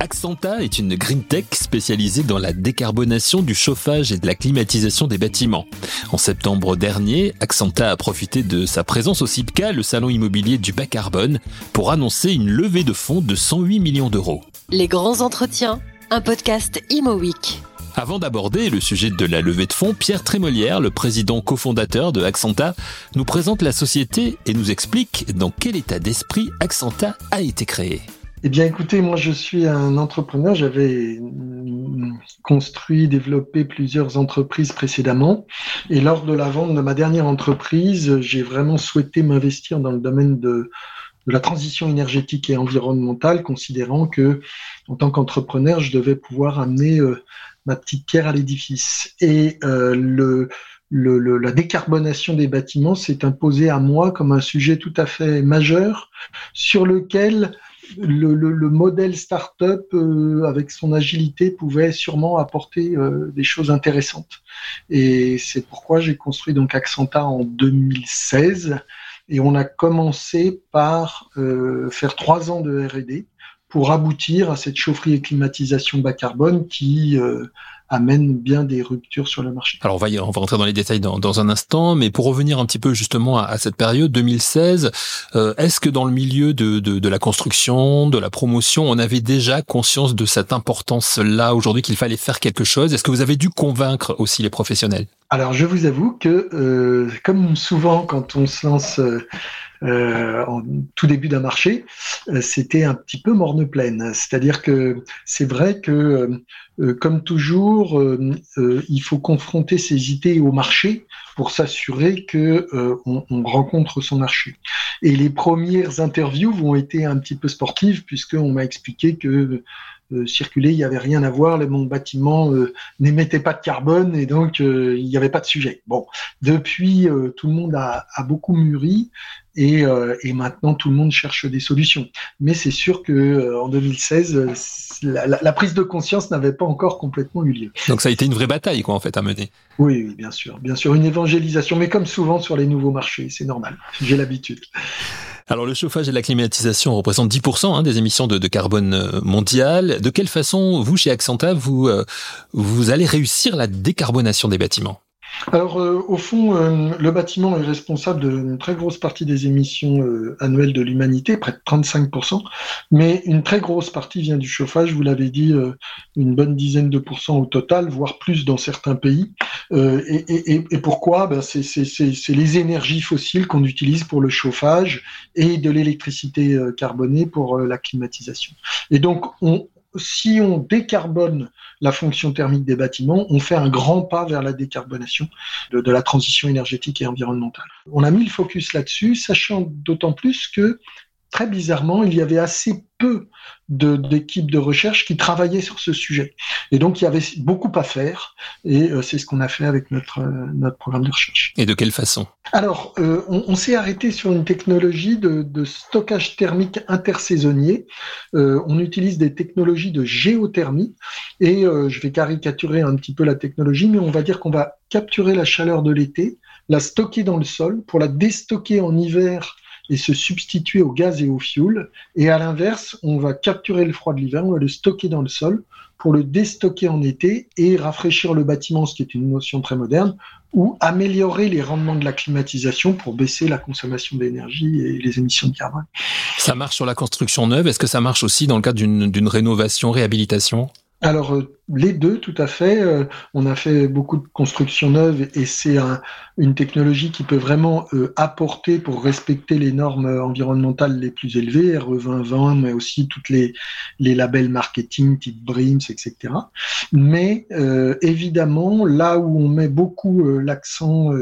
Axanta est une green tech spécialisée dans la décarbonation du chauffage et de la climatisation des bâtiments. En septembre dernier, Axanta a profité de sa présence au CIPCA, le salon immobilier du bas carbone, pour annoncer une levée de fonds de 108 millions d'euros. Les grands entretiens, un podcast Imo Week. Avant d'aborder le sujet de la levée de fonds, Pierre Trémolière, le président cofondateur de Axanta, nous présente la société et nous explique dans quel état d'esprit Axanta a été créé. Eh bien, écoutez, moi, je suis un entrepreneur. J'avais construit, développé plusieurs entreprises précédemment. Et lors de la vente de ma dernière entreprise, j'ai vraiment souhaité m'investir dans le domaine de, la transition énergétique et environnementale, considérant que, en tant qu'entrepreneur, je devais pouvoir amener euh, ma petite pierre à l'édifice. Et euh, le, le, la décarbonation des bâtiments s'est imposée à moi comme un sujet tout à fait majeur sur lequel le, le, modèle start-up, euh, avec son agilité, pouvait sûrement apporter euh, des choses intéressantes. Et c'est pourquoi j'ai construit donc Accenta en 2016. Et on a commencé par euh, faire trois ans de R&D pour aboutir à cette chaufferie et climatisation bas carbone qui amène bien des ruptures sur le marché. Alors on va, y, on va rentrer dans les détails dans, dans, un instant, mais pour revenir un petit peu justement à, à cette période 2016, euh, est-ce que dans le milieu de, de, de, la construction, de la promotion, on avait déjà conscience de cette importance-là aujourd'hui qu'il fallait faire quelque chose? Est-ce que vous avez dû convaincre aussi les professionnels? Alors je vous avoue que, euh, comme souvent quand on se lance... Euh, euh, en tout début d'un marché, euh, c'était un petit peu morne pleine. C'est-à-dire que c'est vrai que, comme toujours, il faut confronter ses idées au marché pour s'assurer que on, on, rencontre son marché. Et les premières interviews vont été un petit peu sportives puisqu'on m'a expliqué que circuler, il n'y avait rien à voir, mon bâtiment euh, n'émettait pas de carbone et donc euh, il n'y avait pas de sujet. Bon, depuis, tout le monde a, a beaucoup mûri et, et, maintenant tout le monde cherche des solutions. Mais c'est sûr que en 2016, la, la, prise de conscience n'avait pas encore complètement eu lieu. Donc ça a été une vraie bataille, quoi, en fait, à mener. Oui, oui, bien sûr, bien sûr, une évangélisation, mais comme souvent sur les nouveaux marchés, c'est normal. J'ai l'habitude. Alors le chauffage et la climatisation représentent 10% hein, des émissions de, carbone euh, mondiales. De quelle façon, vous, chez Accenta, vous, euh, vous allez réussir la décarbonation des bâtiments? Alors, euh, au fond, euh, le bâtiment est responsable d'une très grosse partie des émissions euh, annuelles de l'humanité, près de 35%, mais une très grosse partie vient du chauffage, vous l'avez dit, une bonne dizaine de pourcents au total, voire plus dans certains pays. Et, et, et, pourquoi? Ben C'est les énergies fossiles qu'on utilise pour le chauffage et de l'électricité carbonée pour la climatisation. Et donc, on, si on décarbone la fonction thermique des bâtiments, on fait un grand pas vers la décarbonation de, de la transition énergétique et environnementale. On a mis le focus là-dessus, sachant d'autant plus que très bizarrement, il y avait assez peu d'équipes de, recherche qui travaillaient sur ce sujet. Et donc, il y avait beaucoup à faire, et euh, c'est ce qu'on a fait avec notre, euh, notre programme de recherche. Et de quelle façon? Alors, euh, on, on s'est arrêté sur une technologie de, de stockage thermique intersaisonnier. on utilise des technologies de géothermie, et je vais caricaturer un petit peu la technologie, mais on va dire qu'on va capturer la chaleur de l'été, la stocker dans le sol, pour la déstocker en hiver et se substituer au gaz et au fioul. Et à l'inverse, on va capturer le froid de l'hiver, on va le stocker dans le sol pour le déstocker en été et rafraîchir le bâtiment, ce qui est une notion très moderne, ou améliorer les rendements de la climatisation pour baisser la consommation d'énergie et les émissions de carbone. Ça marche sur la construction neuve. Est-ce que ça marche aussi dans le cadre d'une rénovation, réhabilitation? Alors euh, les deux, tout à fait. Euh, on a fait beaucoup de constructions neuves et c'est une technologie qui peut vraiment euh, apporter pour respecter les normes environnementales les plus élevées, RE 2020, mais aussi toutes les, les labels marketing type BRIMS, etc. Mais évidemment, là où on met beaucoup l'accent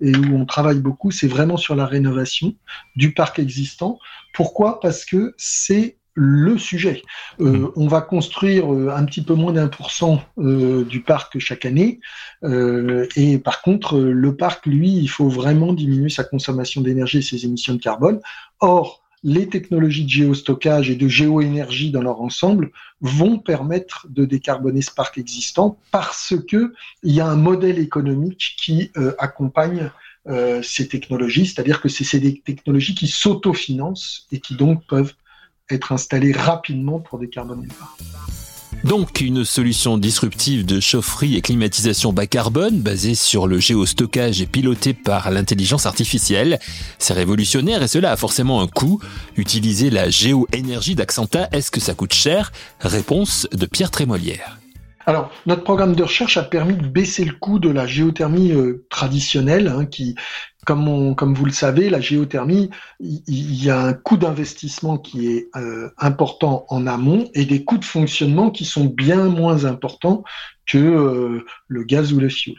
et où on travaille beaucoup, c'est vraiment sur la rénovation du parc existant. Pourquoi? Parce que c'est le sujet. Euh, mmh. on va construire euh, un petit peu moins d'un pour cent euh, du parc chaque année, et par contre, le parc, lui, il faut vraiment diminuer sa consommation d'énergie et ses émissions de carbone. Or, les technologies de géostockage et de géoénergie dans leur ensemble vont permettre de décarboner ce parc existant parce que il y a un modèle économique qui accompagne ces technologies, c'est-à-dire que c'est des technologies qui s'autofinancent et qui donc peuvent être installées rapidement pour décarboner le. Donc une solution disruptive de chaufferie et climatisation bas carbone basée sur le géostockage et pilotée par l'intelligence artificielle. C'est révolutionnaire et cela a forcément un coût. Utiliser la géoénergie d'Accenta, est-ce que ça coûte cher? Réponse de Pierre Trémolière. Alors, notre programme de recherche a permis de baisser le coût de la géothermie euh, traditionnelle, hein, qui, comme, comme vous le savez, la géothermie, il y, a un coût d'investissement qui est euh, important en amont et des coûts de fonctionnement qui sont bien moins importants que euh, le gaz ou le fioul.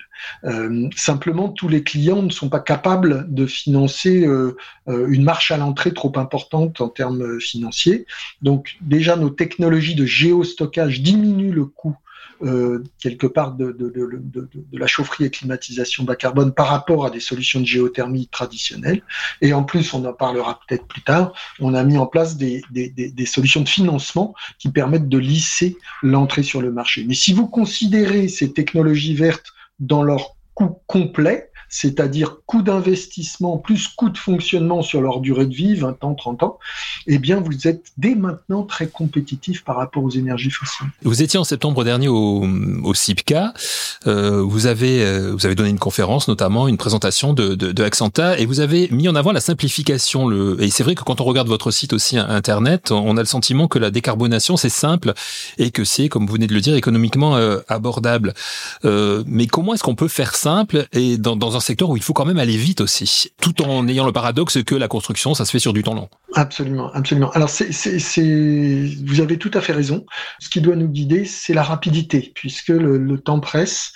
simplement, tous les clients ne sont pas capables de financer une marche à l'entrée trop importante en termes financiers. Donc, déjà, nos technologies de géostockage diminuent le coût euh, quelque part de, de, de, de, la chaufferie et climatisation bas carbone par rapport à des solutions de géothermie traditionnelles. Et en plus, on en parlera peut-être plus tard, on a mis en place des, des, des, solutions de financement qui permettent de lisser l'entrée sur le marché. Mais si vous considérez ces technologies vertes dans leur coût complet, c'est-à-dire coût d'investissement plus coût de fonctionnement sur leur durée de vie, 20 ans, 30 ans, eh bien, vous êtes dès maintenant très compétitif par rapport aux énergies fossiles. Vous étiez en septembre dernier au, au CIPCA. Euh, vous avez euh, vous avez donné une conférence, notamment une présentation de, de, Accenta, et vous avez mis en avant la simplification. Et c'est vrai que quand on regarde votre site aussi internet, on a le sentiment que la décarbonation c'est simple et que c'est, comme vous venez de le dire, économiquement euh, abordable. Mais comment est-ce qu'on peut faire simple et dans, dans un secteur où il faut quand même aller vite aussi, tout en ayant le paradoxe que la construction, ça se fait sur du temps long. Absolument, absolument. Alors, vous avez tout à fait raison. Ce qui doit nous guider, c'est la rapidité, puisque le, le temps presse.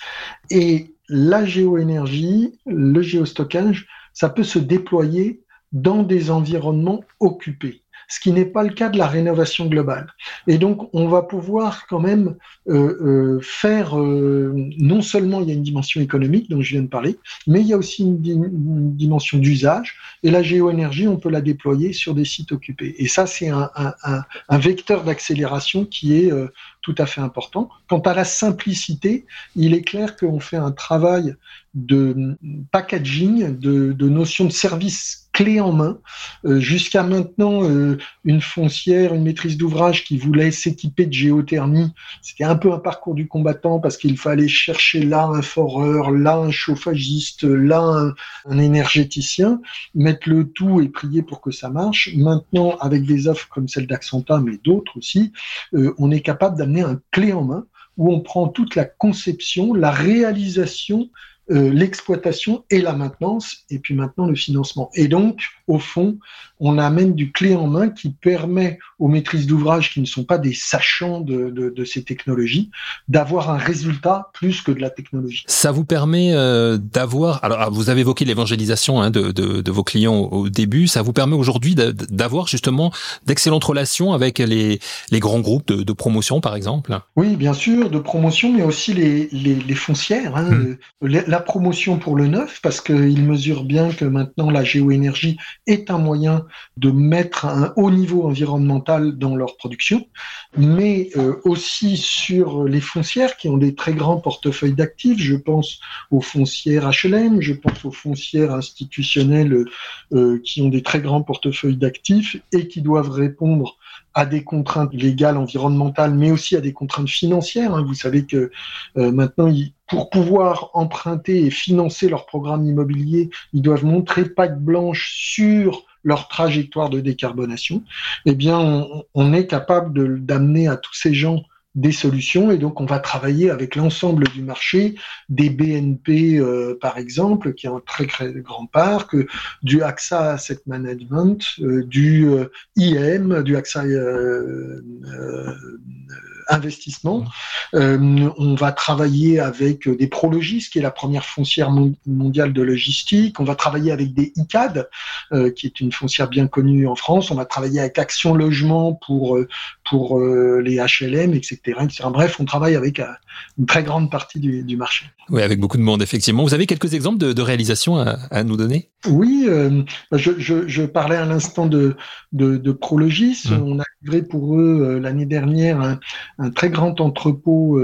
Et la géoénergie, le géostockage, ça peut se déployer dans des environnements occupés ce qui n'est pas le cas de la rénovation globale. Et donc, on va pouvoir quand même euh, euh, faire, euh, non seulement il y a une dimension économique dont je viens de parler, mais il y a aussi une, dimension d'usage. Et la géoénergie, on peut la déployer sur des sites occupés. Et ça, c'est un, vecteur d'accélération qui est tout à fait important. Quant à la simplicité, il est clair qu'on fait un travail de packaging, de, de notion de service clé en main. Euh, jusqu'à maintenant, euh, une foncière, une maîtrise d'ouvrage qui voulait s'équiper de géothermie, c'était un peu un parcours du combattant parce qu'il fallait chercher là un foreur, là un chauffagiste, là un, énergéticien, mettre le tout et prier pour que ça marche. Maintenant, avec des offres comme celle d'Accenta, mais d'autres aussi, euh, on est capable d'amener un clé en main où on prend toute la conception, la réalisation l'exploitation et la maintenance, et puis maintenant le financement. Et donc, au fond, on amène du clé en main qui permet aux maîtrises d'ouvrage qui ne sont pas des sachants de, de, de ces technologies d'avoir un résultat plus que de la technologie. Ça vous permet euh, d'avoir, alors ah, vous avez évoqué l'évangélisation hein, de, de, vos clients au, début, ça vous permet aujourd'hui d'avoir justement d'excellentes relations avec les, les grands groupes de, promotion, par exemple? Oui, bien sûr, de promotion, mais aussi les, les, les foncières. Hein, hmm. la, promotion pour le neuf, parce qu'il mesure bien que maintenant la géoénergie est un moyen de mettre un haut niveau environnemental dans leur production, mais euh, aussi sur les foncières qui ont des très grands portefeuilles d'actifs. Je pense aux foncières HLM, je pense aux foncières institutionnelles euh, qui ont des très grands portefeuilles d'actifs et qui doivent répondre à des contraintes légales, environnementales, mais aussi à des contraintes financières. Hein. Vous savez que euh, maintenant, pour pouvoir emprunter et financer leur programme immobilier, ils doivent montrer patte blanche sur leur trajectoire de décarbonation. Eh bien, on, on est capable d'amener à tous ces gens des solutions. Et donc on va travailler avec l'ensemble du marché, des BNP euh, par exemple, qui est un très, très grand parc, du AXA Asset Management, euh, du euh, IM, du AXA investissement. Euh, on va travailler avec des Prologis, qui est la première foncière mondiale de logistique. On va travailler avec des ICAD, euh, qui est une foncière bien connue en France. On va travailler avec Action Logement pour, euh, pour les HLM, etc., Bref, on travaille avec une très grande partie du, marché. Oui, avec beaucoup de monde, effectivement. Vous avez quelques exemples de, de réalisations à, nous donner? Oui, je, parlais à l'instant de, de, Prologis. Mmh. On a livré pour eux l'année dernière un, très grand entrepôt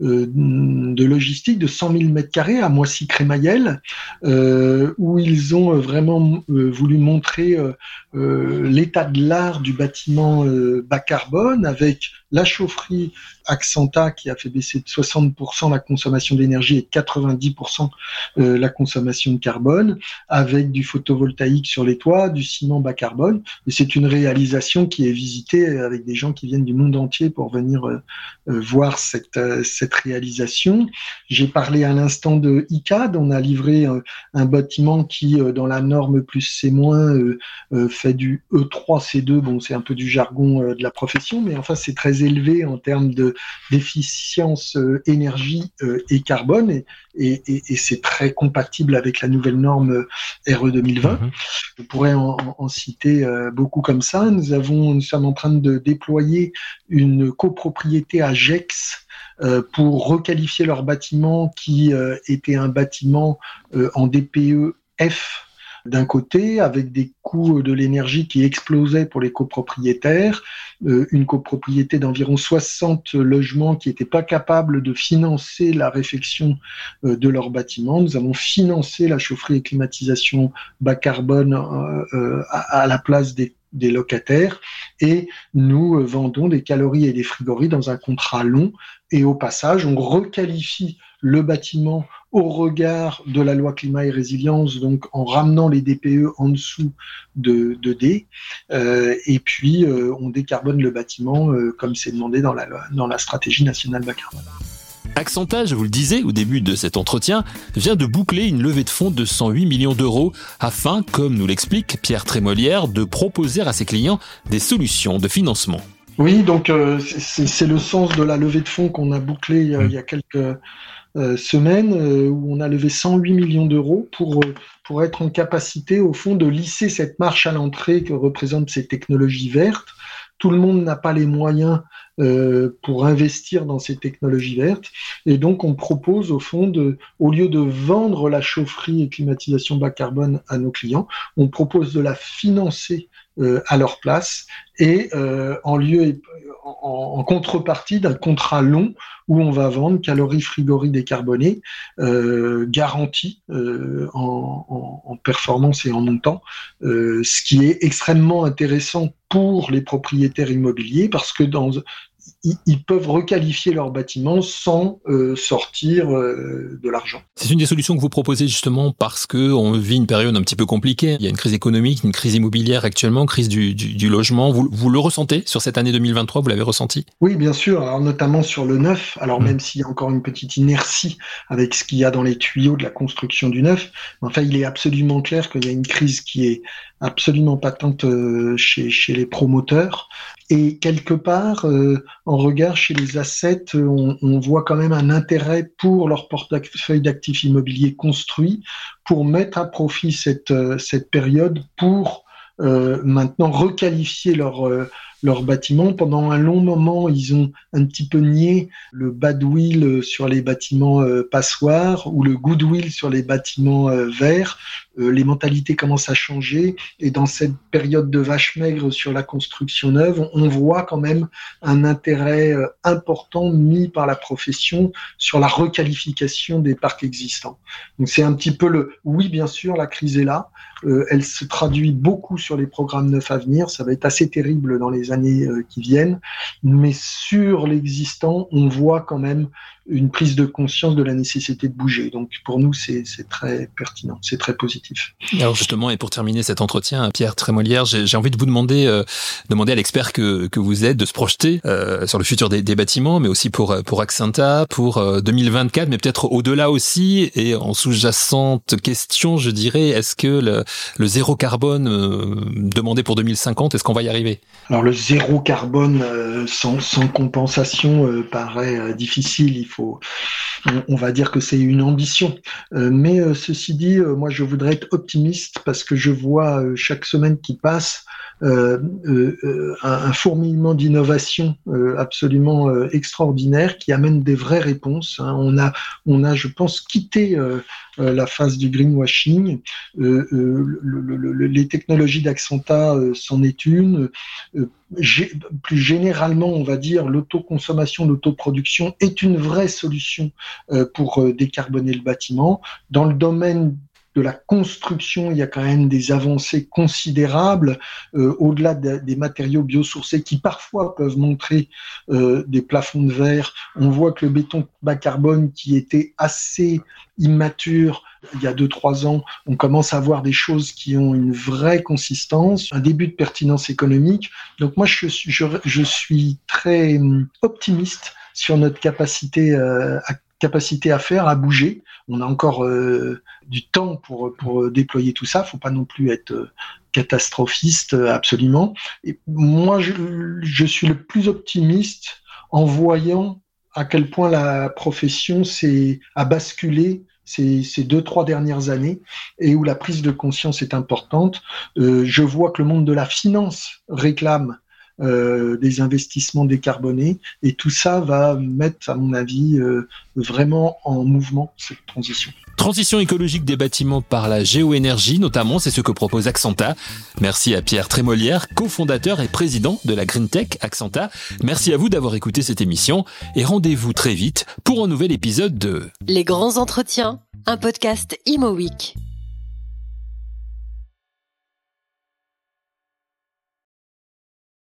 de logistique de 100 000 mètres carrés à Moissy-Crémaillel, où ils ont vraiment voulu montrer l'état de l'art du bâtiment bas carbone avec la chaufferie Accenta qui a fait baisser de 60% la consommation d'énergie et de 90% euh, la consommation de carbone, avec du photovoltaïque sur les toits, du ciment bas carbone. C'est une réalisation qui est visitée avec des gens qui viennent du monde entier pour venir euh, euh, voir cette, cette réalisation. J'ai parlé à l'instant de ICAD. On a livré un bâtiment qui, dans la norme plus C-, fait du E3C2. Bon, c'est un peu du jargon de la profession, mais enfin, c'est très élevé en termes de d'efficience euh, énergie euh, et carbone et, c'est très compatible avec la nouvelle norme RE 2020. Mhm. Je pourrais en, citer euh, beaucoup comme ça. Nous avons, nous sommes en train de déployer une copropriété à Gex pour requalifier leur bâtiment qui était un bâtiment en DPE F d'un côté, avec des coûts de l'énergie qui explosaient pour les copropriétaires, euh, une copropriété d'environ 60 logements qui n'étaient pas capables de financer la réfection euh, de leur bâtiment. Nous avons financé la chaufferie et climatisation bas carbone euh, à, la place des des locataires et nous vendons des calories et des frigories dans un contrat long et au passage on requalifie le bâtiment au regard de la loi climat et résilience, donc en ramenant les DPE en dessous de, D. Euh, et puis, euh, on décarbone le bâtiment euh, comme c'est demandé dans la, dans la stratégie nationale bas carbone. Accenta, je vous le disais au début de cet entretien, vient de boucler une levée de fonds de 108 millions d'euros afin, comme nous l'explique Pierre Trémolière, de proposer à ses clients des solutions de financement. Oui, donc c'est le sens de la levée de fonds qu'on a bouclé il y a quelques euh, semaine euh, où on a levé 108 millions d'euros pour, euh, pour être en capacité, au fond, de lisser cette marche à l'entrée que représentent ces technologies vertes. Tout le monde n'a pas les moyens pour investir dans ces technologies vertes. Et donc, on propose, au fond, au lieu de vendre la chaufferie et climatisation bas carbone à nos clients, on propose de la financer à leur place et en lieu en, contrepartie d'un contrat long où on va vendre calories frigories décarbonées euh, garanties euh, en, performance et en montant, euh, ce qui est extrêmement intéressant pour les propriétaires immobiliers parce que dans ils, peuvent requalifier leur bâtiment sans euh, sortir euh, de l'argent. C'est une des solutions que vous proposez justement parce que on vit une période un petit peu compliquée. Il y a une crise économique, une crise immobilière actuellement, crise du, du, logement. Vous, vous, le ressentez sur cette année 2023 Vous l'avez ressenti? Oui, bien sûr. Alors notamment sur le neuf. Alors mmh. même s'il y a encore une petite inertie avec ce qu'il y a dans les tuyaux de la construction du neuf, enfin il est absolument clair qu'il y a une crise qui est absolument patente euh, chez, chez les promoteurs. Et quelque part, euh, en regard chez les assets, on, on, voit quand même un intérêt pour leur portefeuille d'actifs immobiliers construits pour mettre à profit cette, euh, cette période pour euh, maintenant requalifier leur, euh, leur bâtiment. Pendant un long moment, ils ont un petit peu nié le badwill sur les bâtiments euh, passoires ou le goodwill sur les bâtiments verts. les mentalités commencent à changer et dans cette période de vache maigre sur la construction neuve, on voit quand même un intérêt important mis par la profession sur la requalification des parcs existants. Donc c'est un petit peu le oui, bien sûr, la crise est là. Euh, elle se traduit beaucoup sur les programmes neufs à venir. Ça va être assez terrible dans les euh, qui viennent. Mais sur l'existant, on voit quand même une prise de conscience de la nécessité de bouger. Donc pour nous, c'est très pertinent, c'est très positif. Alors justement, et pour terminer cet entretien, Pierre Trémolière, j'ai envie de vous demander, euh, demander à l'expert que, que vous êtes de se projeter euh, sur le futur des, des, bâtiments, mais aussi pour pour Accenta, pour 2024, euh, mais peut-être au-delà aussi. Et en sous-jacente question, je dirais, est-ce que le, le zéro carbone euh, demandé pour 2050, est-ce qu'on va y arriver? Alors le zéro carbone sans, sans compensation paraît difficile on, va dire que c'est une ambition. mais ceci dit, moi, je voudrais être optimiste parce que je vois chaque semaine qui passe euh, euh, un, fourmillement d'innovation euh, absolument extraordinaire qui amène des vraies réponses. Hein. On a, je pense, quitté la phase du greenwashing. les technologies d'Accenta s'en est une. plus généralement, on va dire, l'autoconsommation, l'autoproduction est une vraie solution pour décarboner le bâtiment. Dans le domaine de la construction, il y a quand même des avancées considérables euh, au-delà des matériaux biosourcés qui parfois peuvent montrer euh, des plafonds de verre. On voit que le béton bas carbone qui était assez immature il y a deux trois ans, on commence à voir des choses qui ont une vraie consistance, un début de pertinence économique. Donc moi, je, je, je suis très hum, optimiste sur notre capacité euh, à capacité à faire, à bouger. On a encore euh, du temps pour, pour déployer tout ça. Faut pas non plus être euh, catastrophiste euh, absolument. Et moi, je, je suis le plus optimiste en voyant à quel point la profession s'est a basculé ces, ces, deux trois dernières années et où la prise de conscience est importante. Je vois que le monde de la finance réclame euh, des investissements décarbonés. Et tout ça va mettre, à mon avis, euh, vraiment en mouvement cette transition. Transition écologique des bâtiments par la géoénergie, notamment, c'est ce que propose Accenta. Merci à Pierre Trémolière, cofondateur et président de la Green Tech Accenta. Merci à vous d'avoir écouté cette émission et rendez-vous très vite pour un nouvel épisode de Les grands entretiens, un podcast Imo Week.